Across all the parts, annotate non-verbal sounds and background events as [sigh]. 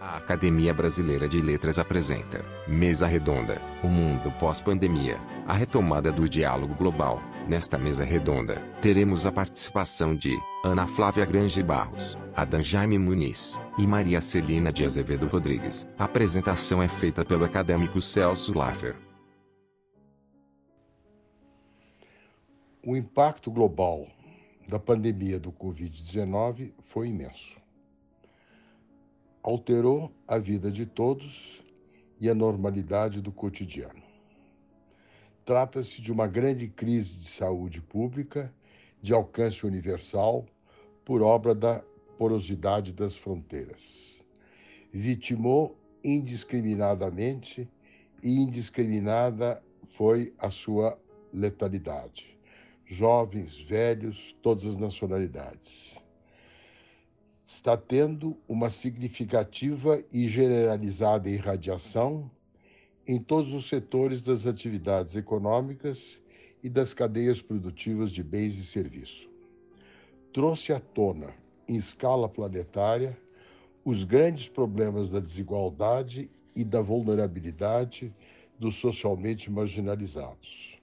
A Academia Brasileira de Letras apresenta Mesa Redonda, o mundo pós-pandemia, a retomada do diálogo global. Nesta mesa redonda, teremos a participação de Ana Flávia Grange Barros, Adam Jaime Muniz e Maria Celina de Azevedo Rodrigues. A apresentação é feita pelo acadêmico Celso Laffer. O impacto global da pandemia do Covid-19 foi imenso alterou a vida de todos e a normalidade do cotidiano. Trata-se de uma grande crise de saúde pública de alcance universal por obra da porosidade das fronteiras. Vitimou indiscriminadamente e indiscriminada foi a sua letalidade. Jovens, velhos, todas as nacionalidades está tendo uma significativa e generalizada irradiação em todos os setores das atividades econômicas e das cadeias produtivas de bens e serviços. Trouxe à tona, em escala planetária, os grandes problemas da desigualdade e da vulnerabilidade dos socialmente marginalizados.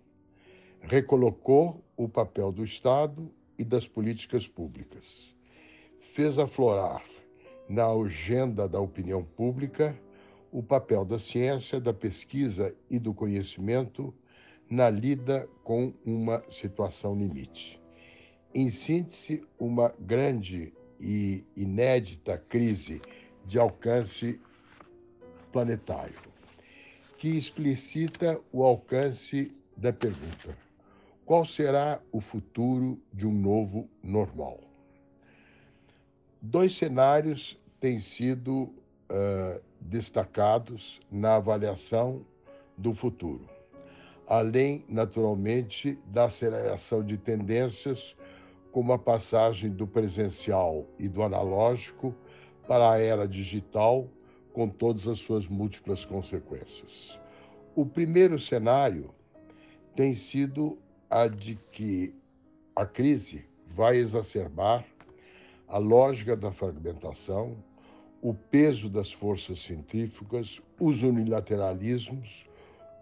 Recolocou o papel do Estado e das políticas públicas fez aflorar na agenda da opinião pública o papel da ciência, da pesquisa e do conhecimento na lida com uma situação limite. Em síntese, uma grande e inédita crise de alcance planetário, que explicita o alcance da pergunta: qual será o futuro de um novo normal? Dois cenários têm sido uh, destacados na avaliação do futuro, além, naturalmente, da aceleração de tendências, como a passagem do presencial e do analógico para a era digital, com todas as suas múltiplas consequências. O primeiro cenário tem sido a de que a crise vai exacerbar a lógica da fragmentação, o peso das forças centrífugas, os unilateralismos,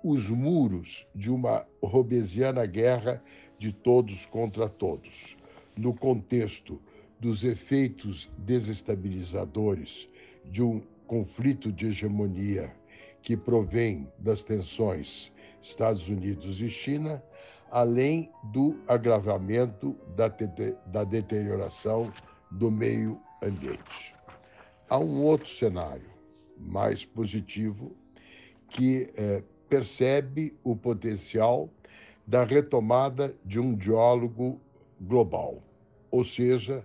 os muros de uma robesiana guerra de todos contra todos, no contexto dos efeitos desestabilizadores de um conflito de hegemonia que provém das tensões Estados Unidos e China, além do agravamento da, da deterioração do meio ambiente. Há um outro cenário mais positivo que é, percebe o potencial da retomada de um diálogo global, ou seja,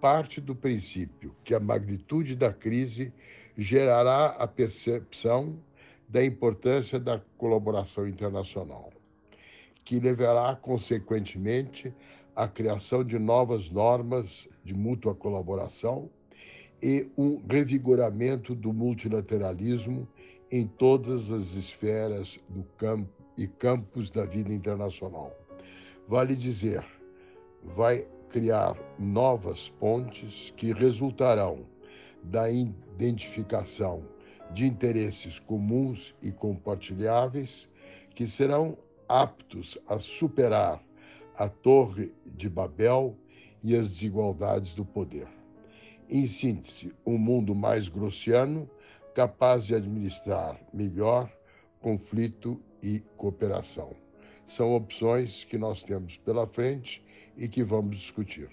parte do princípio que a magnitude da crise gerará a percepção da importância da colaboração internacional, que levará, consequentemente, a criação de novas normas de mútua colaboração e um revigoramento do multilateralismo em todas as esferas do campo e campos da vida internacional. Vale dizer, vai criar novas pontes que resultarão da identificação de interesses comuns e compartilháveis que serão aptos a superar a Torre de Babel e as desigualdades do poder. Em síntese, um mundo mais grossiano, capaz de administrar melhor conflito e cooperação. São opções que nós temos pela frente e que vamos discutir.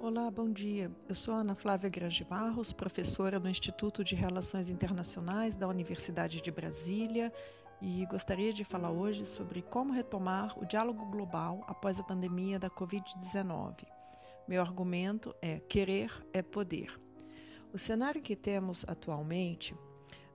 Olá, bom dia. Eu sou Ana Flávia Grange Barros, professora no Instituto de Relações Internacionais da Universidade de Brasília e gostaria de falar hoje sobre como retomar o diálogo global após a pandemia da Covid-19. Meu argumento é: querer é poder. O cenário que temos atualmente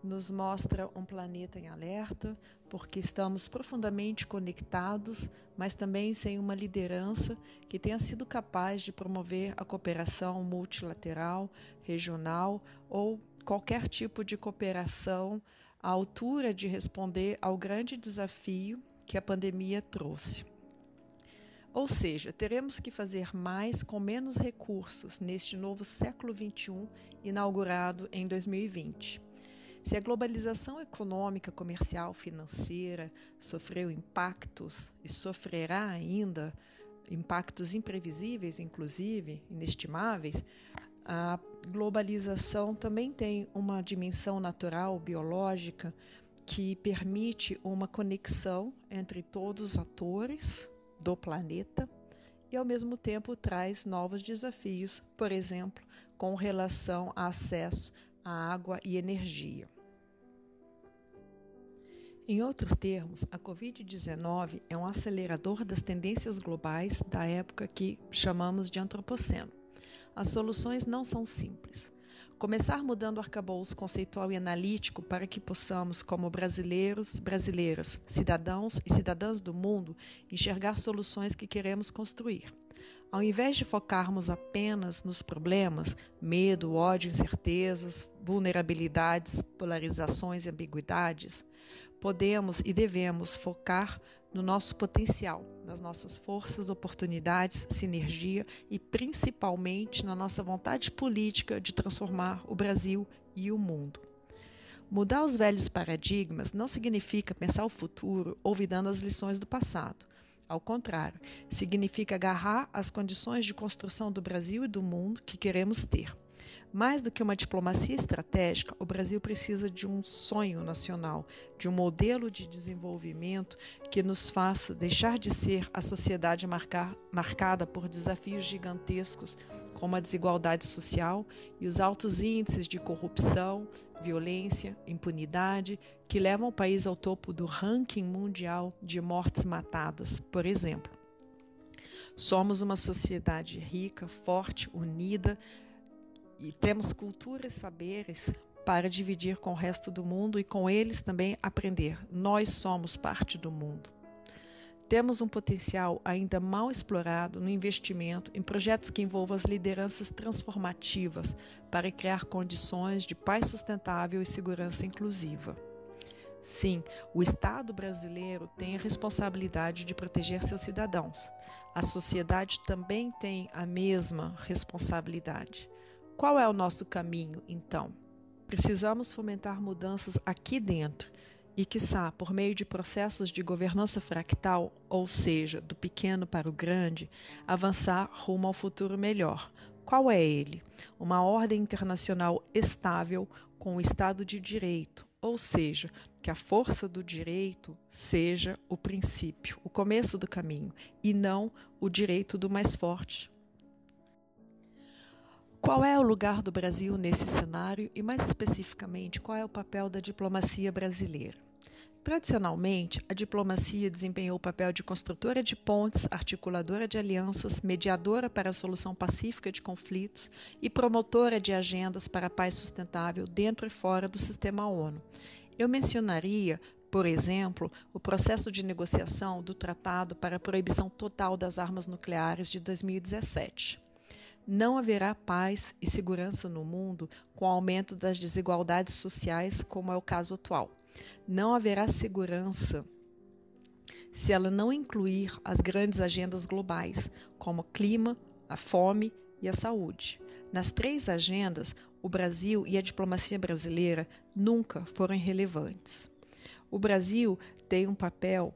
nos mostra um planeta em alerta, porque estamos profundamente conectados, mas também sem uma liderança que tenha sido capaz de promover a cooperação multilateral, regional ou qualquer tipo de cooperação à altura de responder ao grande desafio que a pandemia trouxe. Ou seja, teremos que fazer mais com menos recursos neste novo século XXI, inaugurado em 2020. Se a globalização econômica, comercial, financeira sofreu impactos e sofrerá ainda impactos imprevisíveis, inclusive inestimáveis, a globalização também tem uma dimensão natural, biológica, que permite uma conexão entre todos os atores do planeta e, ao mesmo tempo, traz novos desafios, por exemplo, com relação a acesso à água e energia. Em outros termos, a Covid-19 é um acelerador das tendências globais da época que chamamos de antropoceno. As soluções não são simples. Começar mudando o arcabouço conceitual e analítico para que possamos, como brasileiros, brasileiras, cidadãos e cidadãs do mundo, enxergar soluções que queremos construir. Ao invés de focarmos apenas nos problemas, medo, ódio, incertezas, vulnerabilidades, polarizações e ambiguidades, podemos e devemos focar no nosso potencial, nas nossas forças, oportunidades, sinergia e principalmente na nossa vontade política de transformar o Brasil e o mundo. Mudar os velhos paradigmas não significa pensar o futuro olvidando as lições do passado. Ao contrário, significa agarrar as condições de construção do Brasil e do mundo que queremos ter. Mais do que uma diplomacia estratégica, o Brasil precisa de um sonho nacional, de um modelo de desenvolvimento que nos faça deixar de ser a sociedade marcar, marcada por desafios gigantescos, como a desigualdade social e os altos índices de corrupção, violência, impunidade, que levam o país ao topo do ranking mundial de mortes matadas, por exemplo. Somos uma sociedade rica, forte, unida, e temos cultura e saberes para dividir com o resto do mundo e com eles também aprender. Nós somos parte do mundo. Temos um potencial ainda mal explorado no investimento em projetos que envolvam as lideranças transformativas para criar condições de paz sustentável e segurança inclusiva. Sim, o Estado brasileiro tem a responsabilidade de proteger seus cidadãos. A sociedade também tem a mesma responsabilidade. Qual é o nosso caminho, então? Precisamos fomentar mudanças aqui dentro e, quiçá, por meio de processos de governança fractal, ou seja, do pequeno para o grande, avançar rumo ao futuro melhor. Qual é ele? Uma ordem internacional estável com o Estado de Direito, ou seja, que a força do direito seja o princípio, o começo do caminho, e não o direito do mais forte. Qual é o lugar do Brasil nesse cenário e, mais especificamente, qual é o papel da diplomacia brasileira? Tradicionalmente, a diplomacia desempenhou o papel de construtora de pontes, articuladora de alianças, mediadora para a solução pacífica de conflitos e promotora de agendas para a paz sustentável dentro e fora do sistema ONU. Eu mencionaria, por exemplo, o processo de negociação do Tratado para a Proibição Total das Armas Nucleares de 2017 não haverá paz e segurança no mundo com o aumento das desigualdades sociais, como é o caso atual. Não haverá segurança se ela não incluir as grandes agendas globais, como clima, a fome e a saúde. Nas três agendas, o Brasil e a diplomacia brasileira nunca foram relevantes. O Brasil tem um papel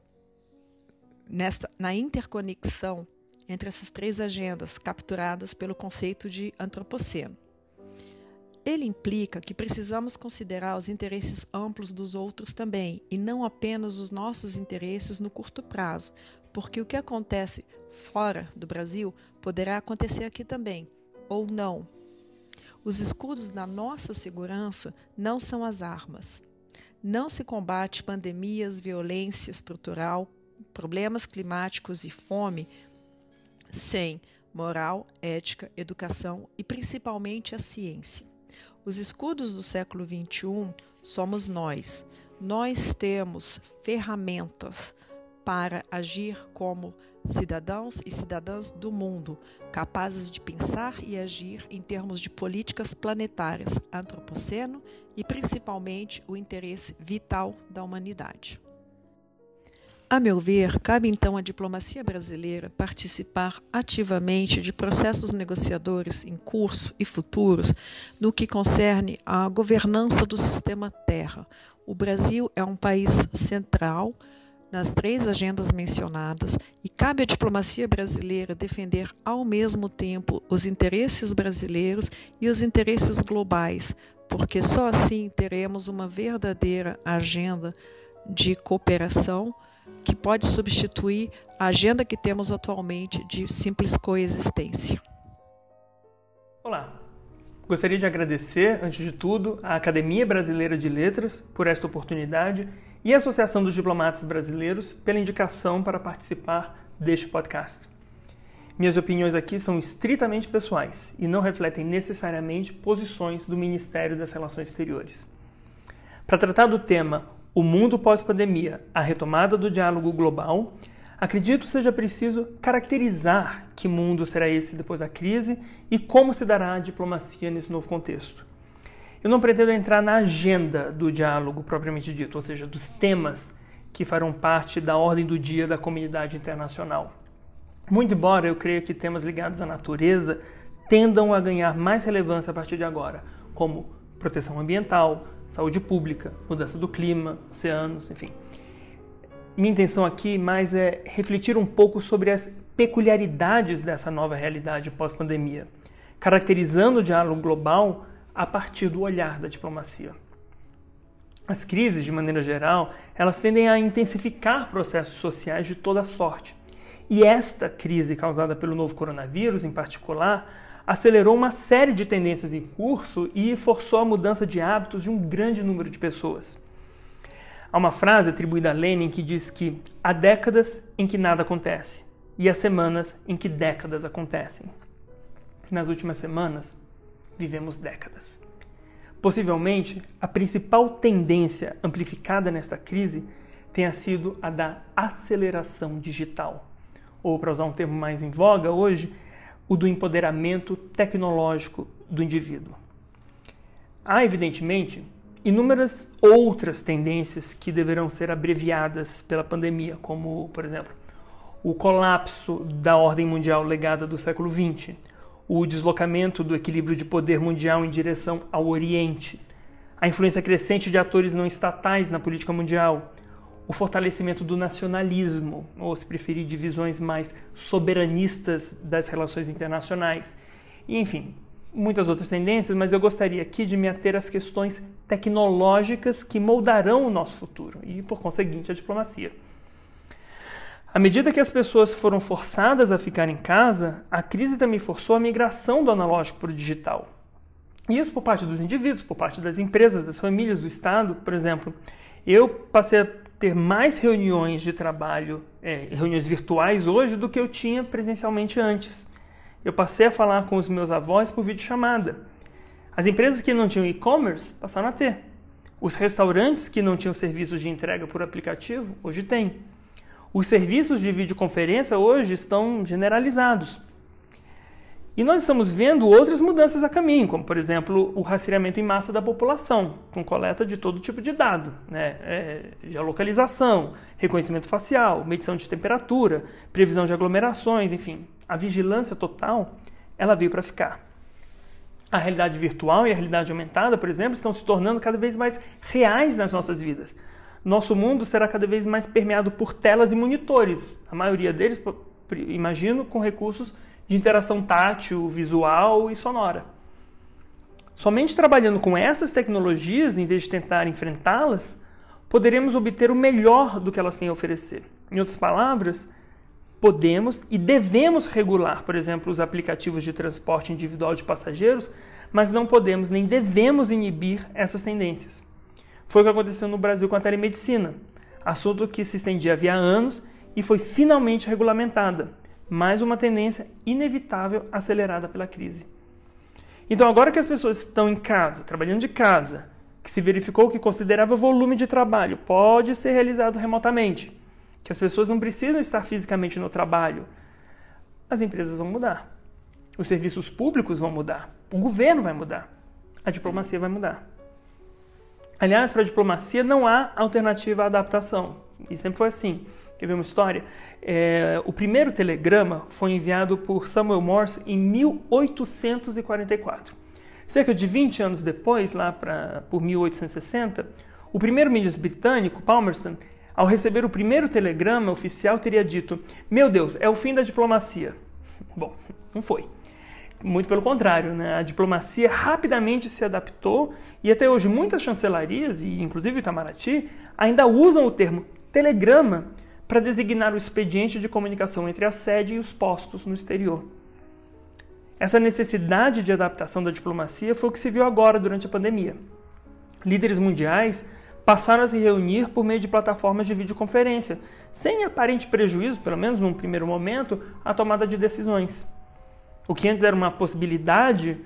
nesta, na interconexão entre essas três agendas capturadas pelo conceito de antropoceno. Ele implica que precisamos considerar os interesses amplos dos outros também, e não apenas os nossos interesses no curto prazo, porque o que acontece fora do Brasil poderá acontecer aqui também, ou não. Os escudos da nossa segurança não são as armas. Não se combate pandemias, violência estrutural, problemas climáticos e fome sem moral, ética, educação e principalmente a ciência. Os escudos do século XXI somos nós. Nós temos ferramentas para agir como cidadãos e cidadãs do mundo, capazes de pensar e agir em termos de políticas planetárias, antropoceno e principalmente o interesse vital da humanidade. A meu ver, cabe então à diplomacia brasileira participar ativamente de processos negociadores em curso e futuros no que concerne à governança do sistema Terra. O Brasil é um país central nas três agendas mencionadas e cabe à diplomacia brasileira defender ao mesmo tempo os interesses brasileiros e os interesses globais, porque só assim teremos uma verdadeira agenda de cooperação que pode substituir a agenda que temos atualmente de simples coexistência. Olá. Gostaria de agradecer, antes de tudo, à Academia Brasileira de Letras por esta oportunidade e a Associação dos Diplomatas Brasileiros pela indicação para participar deste podcast. Minhas opiniões aqui são estritamente pessoais e não refletem necessariamente posições do Ministério das Relações Exteriores. Para tratar do tema O Mundo Pós-Pandemia A Retomada do Diálogo Global, acredito seja preciso caracterizar que mundo será esse depois da crise e como se dará a diplomacia nesse novo contexto. Eu não pretendo entrar na agenda do diálogo propriamente dito, ou seja, dos temas que farão parte da ordem do dia da comunidade internacional. Muito embora eu creia que temas ligados à natureza tendam a ganhar mais relevância a partir de agora, como proteção ambiental, saúde pública, mudança do clima, oceanos, enfim. Minha intenção aqui mais é refletir um pouco sobre as peculiaridades dessa nova realidade pós-pandemia, caracterizando o diálogo global a partir do olhar da diplomacia. As crises, de maneira geral, elas tendem a intensificar processos sociais de toda sorte. E esta crise causada pelo novo coronavírus, em particular, acelerou uma série de tendências em curso e forçou a mudança de hábitos de um grande número de pessoas. Há uma frase atribuída a Lenin que diz que há décadas em que nada acontece e há semanas em que décadas acontecem. Nas últimas semanas, vivemos décadas. Possivelmente, a principal tendência amplificada nesta crise tenha sido a da aceleração digital, ou para usar um termo mais em voga hoje, o do empoderamento tecnológico do indivíduo. Há, evidentemente, inúmeras outras tendências que deverão ser abreviadas pela pandemia, como, por exemplo, o colapso da ordem mundial legada do século XX, o deslocamento do equilíbrio de poder mundial em direção ao Oriente, a influência crescente de atores não estatais na política mundial, o fortalecimento do nacionalismo, ou se preferir, de visões mais soberanistas das relações internacionais, e enfim, muitas outras tendências, mas eu gostaria aqui de me ater às questões tecnológicas que moldarão o nosso futuro e, por conseguinte, a diplomacia. À medida que as pessoas foram forçadas a ficar em casa, a crise também forçou a migração do analógico para o digital. Isso por parte dos indivíduos, por parte das empresas, das famílias, do Estado, por exemplo. Eu passei a ter mais reuniões de trabalho, é, reuniões virtuais hoje do que eu tinha presencialmente antes. Eu passei a falar com os meus avós por videochamada. As empresas que não tinham e-commerce passaram a ter. Os restaurantes que não tinham serviços de entrega por aplicativo, hoje têm. Os serviços de videoconferência hoje estão generalizados. E nós estamos vendo outras mudanças a caminho, como por exemplo o rastreamento em massa da população, com coleta de todo tipo de dado, né? É, geolocalização, reconhecimento facial, medição de temperatura, previsão de aglomerações, enfim, a vigilância total, ela veio para ficar. A realidade virtual e a realidade aumentada, por exemplo, estão se tornando cada vez mais reais nas nossas vidas nosso mundo será cada vez mais permeado por telas e monitores. A maioria deles, imagino, com recursos de interação tátil, visual e sonora. Somente trabalhando com essas tecnologias, em vez de tentar enfrentá-las, poderemos obter o melhor do que elas têm a oferecer. Em outras palavras, podemos e devemos regular, por exemplo, os aplicativos de transporte individual de passageiros, mas não podemos nem devemos inibir essas tendências. Foi o que aconteceu no Brasil com a telemedicina, assunto que se estendia havia anos e foi finalmente regulamentada, mais uma tendência inevitável acelerada pela crise. Então, agora que as pessoas estão em casa, trabalhando de casa, que se verificou que considerável volume de trabalho pode ser realizado remotamente, que as pessoas não precisam estar fisicamente no trabalho, as empresas vão mudar. Os serviços públicos vão mudar. O governo vai mudar. A diplomacia vai mudar. Aliás, para a diplomacia não há alternativa à adaptação. E sempre foi assim. Quer ver uma história? É, o primeiro telegrama foi enviado por Samuel Morse em 1844. Cerca de 20 anos depois, lá pra, por 1860, o primeiro-ministro britânico, Palmerston, ao receber o primeiro telegrama oficial, teria dito: Meu Deus, é o fim da diplomacia. [laughs] Bom, não foi. Muito pelo contrário, né? a diplomacia rapidamente se adaptou e até hoje muitas chancelarias, e inclusive Itamaraty, ainda usam o termo telegrama para designar o expediente de comunicação entre a sede e os postos no exterior. Essa necessidade de adaptação da diplomacia foi o que se viu agora durante a pandemia. Líderes mundiais passaram a se reunir por meio de plataformas de videoconferência, sem aparente prejuízo, pelo menos num primeiro momento, à tomada de decisões. O que antes era uma possibilidade,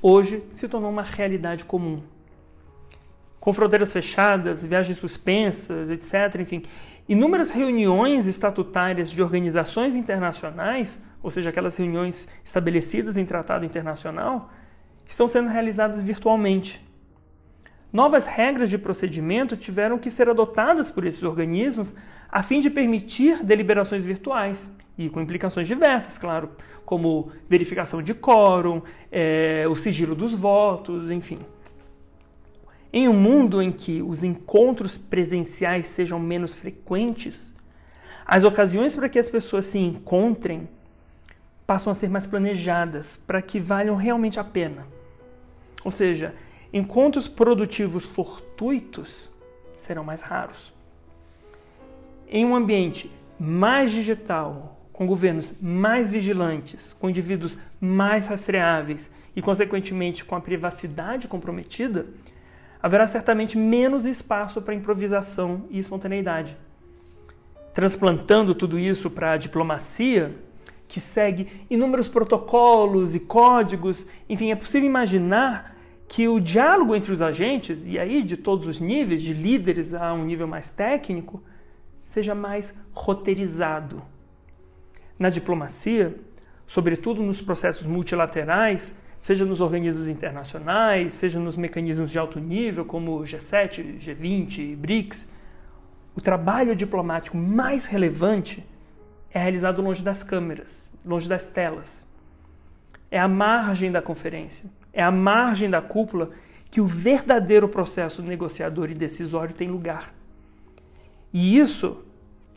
hoje se tornou uma realidade comum. Com fronteiras fechadas, viagens suspensas, etc., enfim, inúmeras reuniões estatutárias de organizações internacionais, ou seja, aquelas reuniões estabelecidas em tratado internacional, estão sendo realizadas virtualmente Novas regras de procedimento tiveram que ser adotadas por esses organismos a fim de permitir deliberações virtuais e com implicações diversas, claro, como verificação de quórum, é, o sigilo dos votos, enfim. Em um mundo em que os encontros presenciais sejam menos frequentes, as ocasiões para que as pessoas se encontrem passam a ser mais planejadas para que valham realmente a pena. Ou seja, encontros produtivos fortuitos serão mais raros. Em um ambiente mais digital, com governos mais vigilantes, com indivíduos mais rastreáveis e, consequentemente, com a privacidade comprometida, haverá certamente menos espaço para improvisação e espontaneidade. Transplantando tudo isso para a diplomacia, que segue inúmeros protocolos e códigos, enfim, é possível imaginar que o diálogo entre os agentes, e aí de todos os níveis, de líderes a um nível mais técnico, seja mais roteirizado. Na diplomacia, sobretudo nos processos multilaterais, seja nos organismos internacionais, seja nos mecanismos de alto nível, como o G7, G20 e BRICS, o trabalho diplomático mais relevante é realizado longe das câmeras, longe das telas. É a margem da conferência é a margem da cúpula que o verdadeiro processo negociador e decisório tem lugar. E isso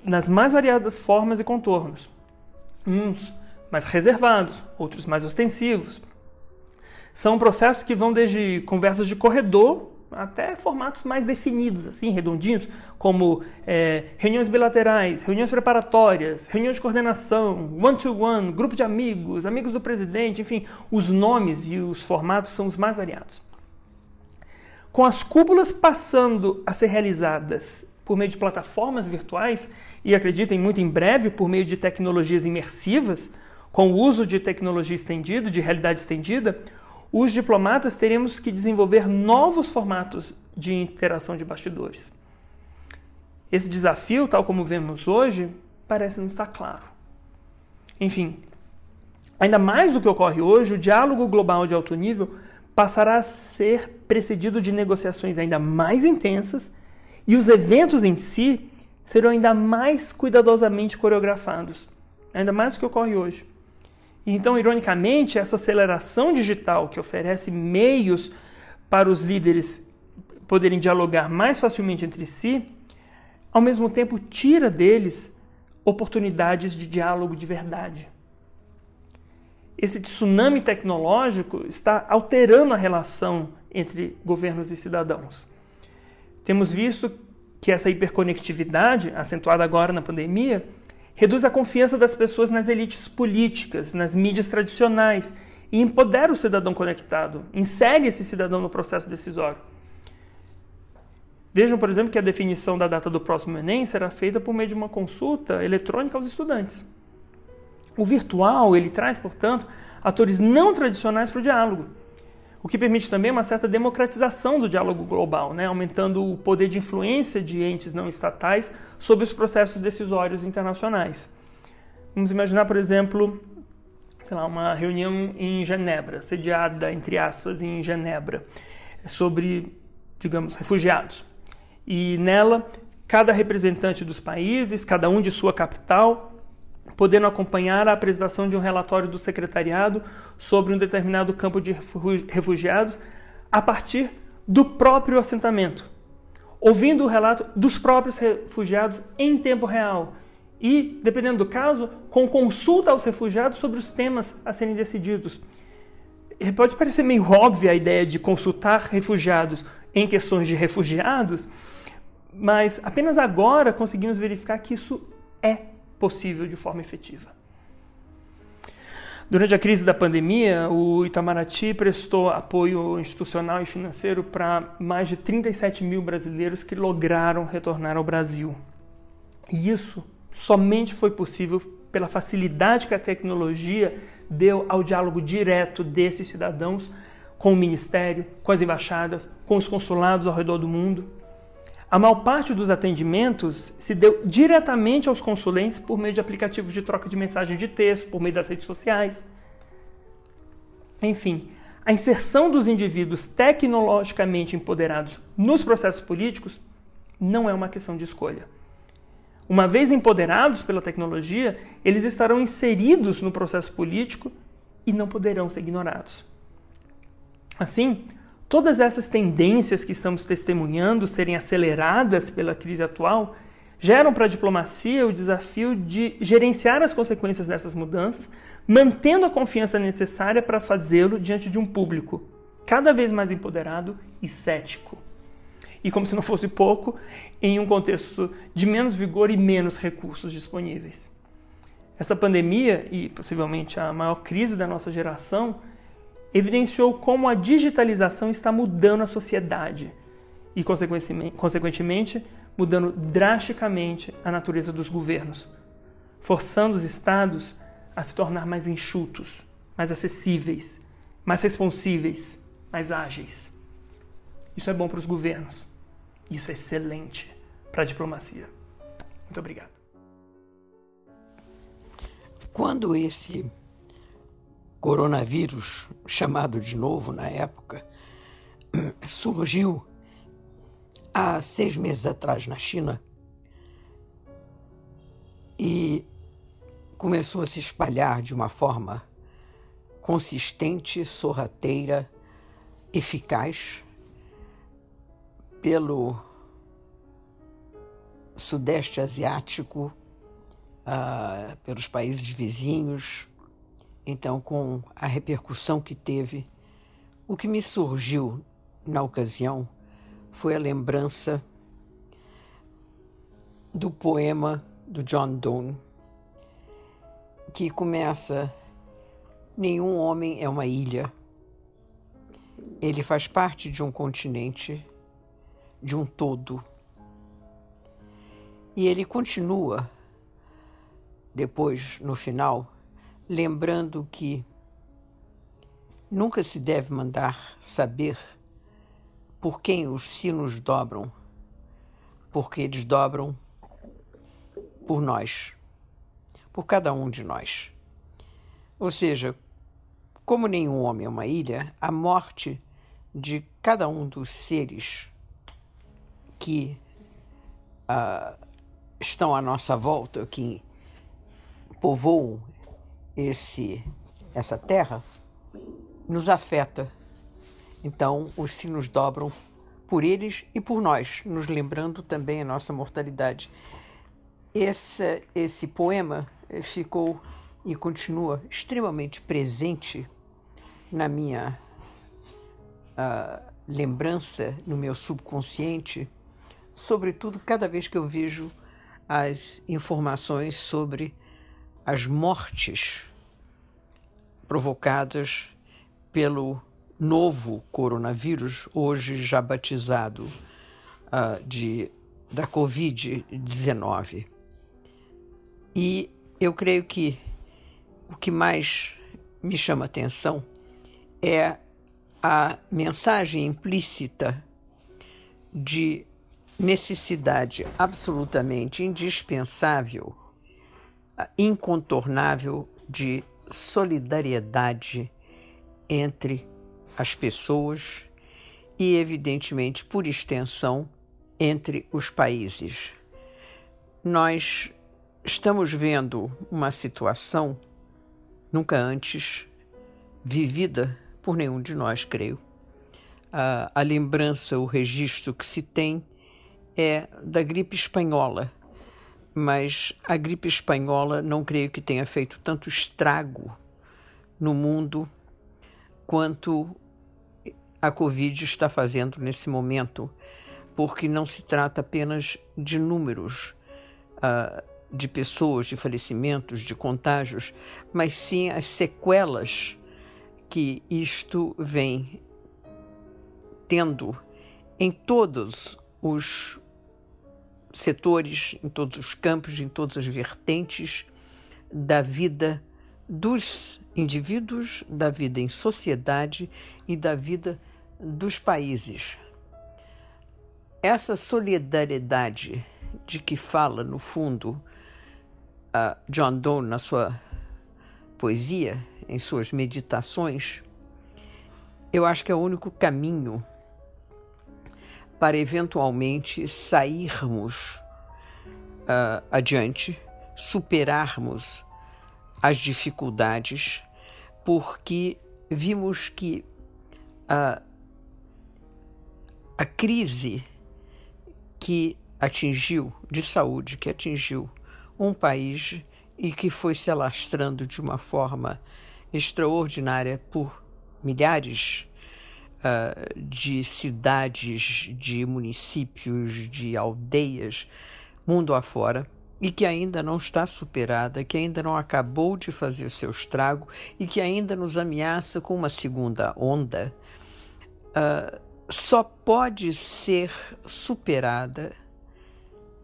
nas mais variadas formas e contornos. Uns mais reservados, outros mais ostensivos. São processos que vão desde conversas de corredor até formatos mais definidos, assim, redondinhos, como é, reuniões bilaterais, reuniões preparatórias, reuniões de coordenação, one-to-one, -one, grupo de amigos, amigos do presidente, enfim, os nomes e os formatos são os mais variados. Com as cúpulas passando a ser realizadas por meio de plataformas virtuais, e acreditem muito em breve por meio de tecnologias imersivas, com o uso de tecnologia estendida, de realidade estendida, os diplomatas teremos que desenvolver novos formatos de interação de bastidores. Esse desafio, tal como vemos hoje, parece não estar claro. Enfim, ainda mais do que ocorre hoje, o diálogo global de alto nível passará a ser precedido de negociações ainda mais intensas e os eventos em si serão ainda mais cuidadosamente coreografados, ainda mais do que ocorre hoje. Então, ironicamente, essa aceleração digital que oferece meios para os líderes poderem dialogar mais facilmente entre si, ao mesmo tempo tira deles oportunidades de diálogo de verdade. Esse tsunami tecnológico está alterando a relação entre governos e cidadãos. Temos visto que essa hiperconectividade, acentuada agora na pandemia, reduz a confiança das pessoas nas elites políticas, nas mídias tradicionais e empodera o cidadão conectado, insere esse cidadão no processo decisório. Vejam, por exemplo, que a definição da data do próximo Enem será feita por meio de uma consulta eletrônica aos estudantes. O virtual, ele traz, portanto, atores não tradicionais para o diálogo o que permite também uma certa democratização do diálogo global, né? aumentando o poder de influência de entes não estatais sobre os processos decisórios internacionais. Vamos imaginar, por exemplo, sei lá, uma reunião em Genebra, sediada, entre aspas, em Genebra, sobre, digamos, refugiados. E nela, cada representante dos países, cada um de sua capital, podendo acompanhar a apresentação de um relatório do secretariado sobre um determinado campo de refugiados a partir do próprio assentamento, ouvindo o relato dos próprios refugiados em tempo real e, dependendo do caso, com consulta aos refugiados sobre os temas a serem decididos. Pode parecer meio óbvia a ideia de consultar refugiados em questões de refugiados, mas apenas agora conseguimos verificar que isso é possível de forma efetiva. Durante a crise da pandemia, o Itamaraty prestou apoio institucional e financeiro para mais de 37 mil brasileiros que lograram retornar ao Brasil. E isso somente foi possível pela facilidade que a tecnologia deu ao diálogo direto desses cidadãos com o Ministério, com as embaixadas, com os consulados ao redor do mundo. A maior parte dos atendimentos se deu diretamente aos consulentes por meio de aplicativos de troca de mensagem de texto, por meio das redes sociais. Enfim, a inserção dos indivíduos tecnologicamente empoderados nos processos políticos não é uma questão de escolha. Uma vez empoderados pela tecnologia, eles estarão inseridos no processo político e não poderão ser ignorados. Assim, Todas essas tendências que estamos testemunhando serem aceleradas pela crise atual geram para a diplomacia o desafio de gerenciar as consequências dessas mudanças, mantendo a confiança necessária para fazê-lo diante de um público cada vez mais empoderado e cético. E como se não fosse pouco, em um contexto de menos vigor e menos recursos disponíveis. Essa pandemia, e possivelmente a maior crise da nossa geração, evidenciou como a digitalização está mudando a sociedade e, consequentemente, mudando drasticamente a natureza dos governos, forçando os estados a se tornar mais enxutos, mais acessíveis, mais responsíveis, mais ágeis. Isso é bom para os governos. Isso é excelente para a diplomacia. Muito obrigado. Quando esse coronavírus, chamado de novo na época, [clears throat] surgiu há seis meses atrás na China e começou a se espalhar de uma forma consistente, sorrateira, eficaz pelo Sudeste Asiático, uh, pelos países vizinhos, então, com a repercussão que teve, o que me surgiu na ocasião foi a lembrança do poema do John Donne, que começa: Nenhum homem é uma ilha. Ele faz parte de um continente, de um todo. E ele continua, depois, no final, lembrando que nunca se deve mandar saber por quem os sinos dobram, porque eles dobram por nós, por cada um de nós. Ou seja, como nenhum homem é uma ilha, a morte de cada um dos seres que uh, estão à nossa volta, que povoam esse essa terra nos afeta. Então, os sinos dobram por eles e por nós, nos lembrando também a nossa mortalidade. Esse, esse poema ficou e continua extremamente presente na minha uh, lembrança, no meu subconsciente, sobretudo cada vez que eu vejo as informações sobre as mortes provocadas pelo novo coronavírus, hoje já batizado uh, de, da Covid-19. E eu creio que o que mais me chama atenção é a mensagem implícita de necessidade absolutamente indispensável incontornável de solidariedade entre as pessoas e, evidentemente, por extensão, entre os países. nós estamos vendo uma situação nunca antes vivida por nenhum de nós, creio. A, a lembrança, o registro que se tem é da gripe espanhola, mas a gripe espanhola não creio que tenha feito tanto estrago no mundo quanto a Covid está fazendo nesse momento, porque não se trata apenas de números uh, de pessoas, de falecimentos, de contágios, mas sim as sequelas que isto vem tendo em todos os setores, em todos os campos, em todas as vertentes da vida dos indivíduos, da vida em sociedade e da vida dos países. Essa solidariedade de que fala, no fundo, John Donne na sua poesia, em suas meditações, eu acho que é o único caminho para eventualmente sairmos uh, adiante, superarmos as dificuldades, porque vimos que a, a crise que atingiu, de saúde, que atingiu um país e que foi se alastrando de uma forma extraordinária por milhares uh, de cidades, de municípios, de aldeias, mundo afora, e que ainda não está superada, que ainda não acabou de fazer seu estrago e que ainda nos ameaça com uma segunda onda, uh, só pode ser superada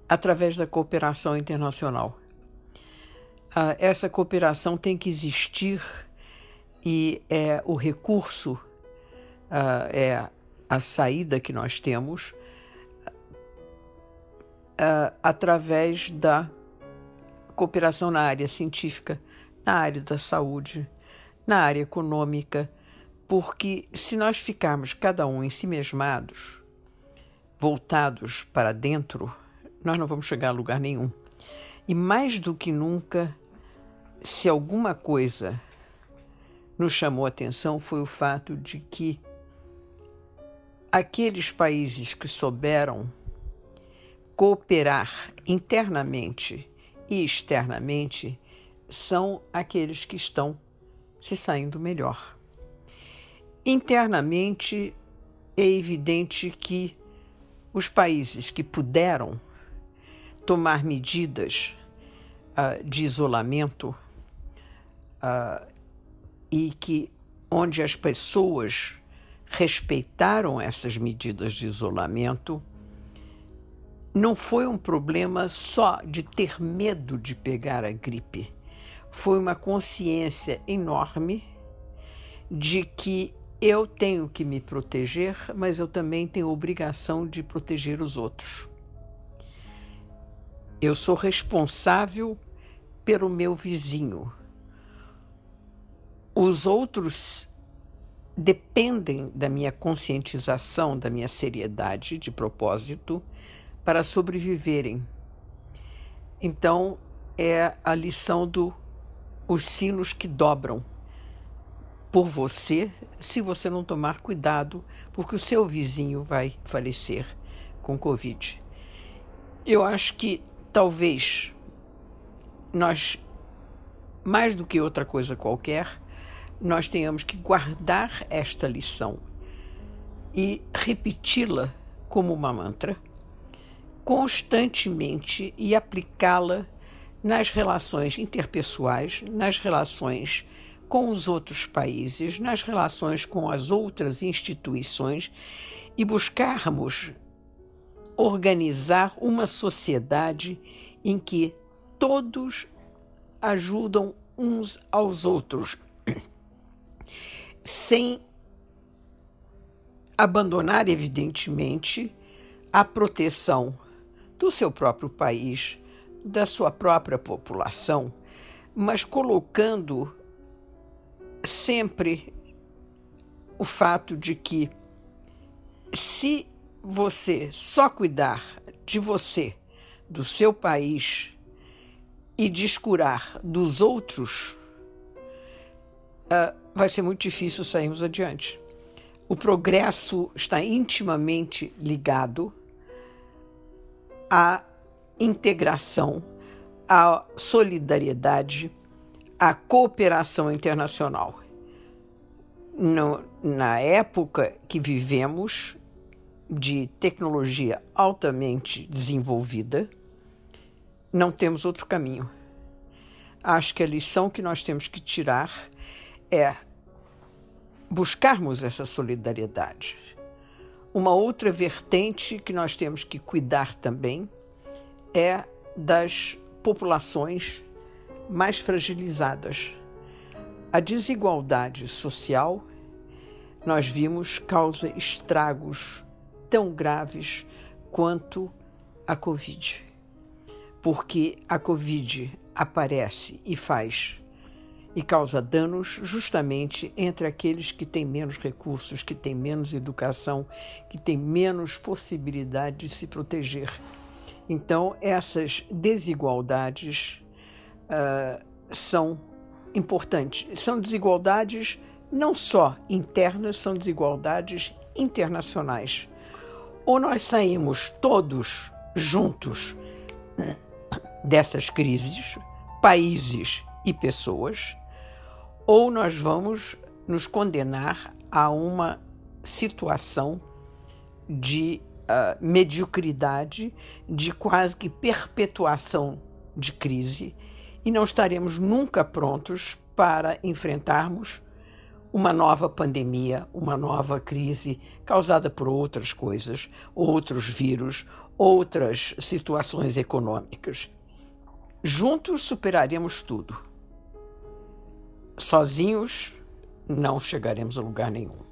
através da cooperação internacional. Uh, essa cooperação tem que existir e é o recurso uh, é a saída que nós temos uh, através da cooperação na área científica, na área da saúde, na área econômica, porque se nós ficarmos cada um em si mesmados, voltados para dentro, nós não vamos chegar a lugar nenhum. E mais do que nunca, se alguma coisa nos chamou a atenção foi o fato de que aqueles países que souberam cooperar internamente e externamente são aqueles que estão se saindo melhor. Internamente, é evidente que os países que puderam tomar medidas uh, de isolamento uh, e que onde as pessoas respeitaram essas medidas de isolamento, não foi um problema só de ter medo de pegar a gripe. Foi uma consciência enorme de que eu tenho que me proteger, mas eu também tenho obrigação de proteger os outros. Eu sou responsável pelo meu vizinho. Os outros dependem da minha conscientização, da minha seriedade de propósito para sobreviverem. Então, é a lição do os sinos que dobram por você se você não tomar cuidado, porque o seu vizinho vai falecer com Covid. Eu acho que talvez nós, mais do que outra coisa qualquer, nós tenhamos que guardar esta lição e repeti-la como uma mantra constantemente e aplicá-la nas relações interpessoais, nas relações com os outros países, nas relações com as outras instituições e buscarmos organizar uma sociedade em que todos ajudam uns aos outros sem abandonar, evidentemente, a proteção do seu próprio país, da sua própria população, mas colocando sempre o fato de que se você só cuidar de você do seu país e descurar dos outros, uh, vai ser muito difícil sairmos adiante. O progresso está intimamente ligado à integração, à solidariedade, à cooperação internacional. No, na época que vivemos, de tecnologia altamente desenvolvida, não temos outro caminho. Acho que a lição que nós temos que tirar é buscarmos essa solidariedade. Uma outra vertente que nós temos que cuidar também é das populações mais fragilizadas. A desigualdade social, nós vimos, causa estragos tão graves quanto a Covid. Porque a Covid aparece e faz e causa danos justamente entre aqueles que têm menos recursos, que têm menos educação, que têm menos possibilidade de se proteger. Então, essas desigualdades uh, são importantes. São desigualdades não só internas, são desigualdades internacionais ou nós saímos todos juntos né, dessas crises, países e pessoas, ou nós vamos nos condenar a uma situação de uh, mediocridade, de quase que perpetuação de crise, e não estaremos nunca prontos para enfrentarmos uma nova pandemia, uma nova crise causada por outras coisas, outros vírus, outras situações econômicas. Juntos superaremos tudo. Sozinhos não chegaremos a lugar nenhum.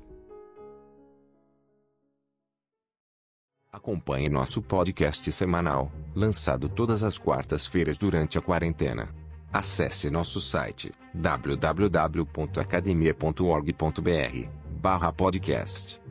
Acompanhe nosso podcast semanal, lançado todas as quartas-feiras durante a quarentena. Acesse nosso site www.academia.org.br/podcast